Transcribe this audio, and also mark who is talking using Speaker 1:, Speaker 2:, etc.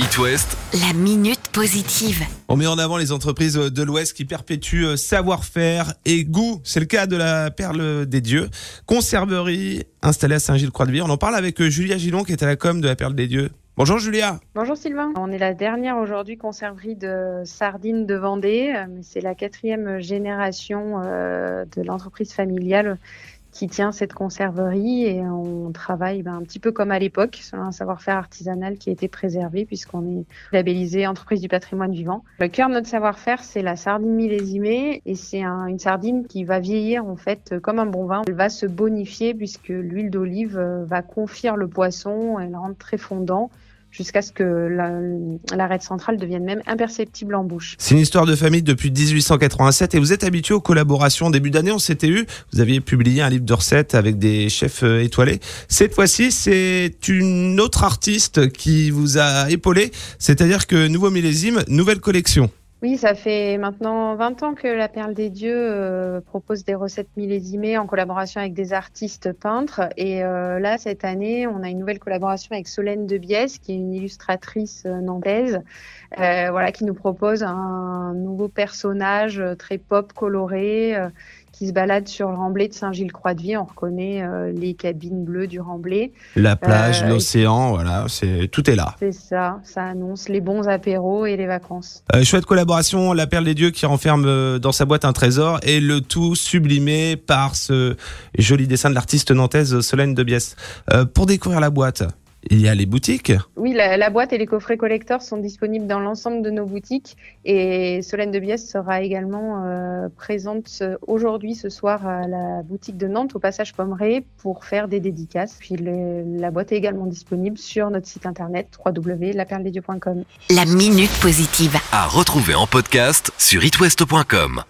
Speaker 1: It West,
Speaker 2: La minute positive.
Speaker 3: On met en avant les entreprises de l'Ouest qui perpétuent euh, savoir-faire et goût. C'est le cas de la Perle des Dieux, conserverie installée à Saint-Gilles-Croix-de-Vie. On en parle avec euh, Julia Gillon qui est à la com de la Perle des Dieux. Bonjour Julia.
Speaker 4: Bonjour Sylvain. On est la dernière aujourd'hui conserverie de sardines de Vendée, euh, mais c'est la quatrième génération euh, de l'entreprise familiale qui tient cette conserverie et on travaille ben, un petit peu comme à l'époque, selon un savoir-faire artisanal qui a été préservé puisqu'on est labellisé entreprise du patrimoine vivant. Le cœur de notre savoir-faire, c'est la sardine millésimée et c'est un- une sardine qui va vieillir en fait comme un bon vin. Elle va se bonifier puisque l'huile d'olive euh, va confire le poisson, elle le rend très fondant jusqu'à ce que la- l'arête centrale devienne même imperceptible en bouche.
Speaker 3: C'est une histoire de famille depuis 1887 et vous êtes habitué aux collaborations. Début d'année, on s'était eu. Vous aviez publié un livre de recettes avec des chefs euh, étoilés. Cette fois-ci, c'est une autre artiste qui vous a épaulé. C'est-à-dire que nouveau millésime, nouvelle collection.
Speaker 4: Oui, ça fait maintenant 20 ans que la Perle des Dieux euh, propose des recettes millésimées en collaboration avec des artistes peintres. Et euh, là, cette année, on a une nouvelle collaboration avec Solène de Biès, qui est une illustratrice euh, nantaise, voilà, qui nous propose un nouveau personnage très pop coloré qui se balade sur le remblai de Saint-Gilles-Croix-de-Vie. On reconnaît euh, les cabines bleues du remblai.
Speaker 3: La plage,
Speaker 4: Euh,
Speaker 3: l'océan, voilà, c'est tout est là.
Speaker 4: C'est ça, ça annonce les bons apéros et les vacances.
Speaker 3: Euh, chouette collaboration, La Perle des Dieux qui renferme dans sa boîte un trésor et le tout sublimé par ce joli dessin de l'artiste nantaise Solène de Biès. Euh, pour découvrir la boîte, il y a les boutiques.
Speaker 4: Oui, la, la boîte et les coffrets collecteurs sont disponibles dans l'ensemble de nos boutiques et Solène de Biès sera également euh, présente aujourd'hui, ce soir, à la boutique de Nantes, au passage Pommeret, pour faire des dédicaces. Puis le- la boîte est également disponible sur notre site internet www.laperledesdieux.com.
Speaker 2: La minute positive.
Speaker 1: à retrouver en podcast sur itwest.com.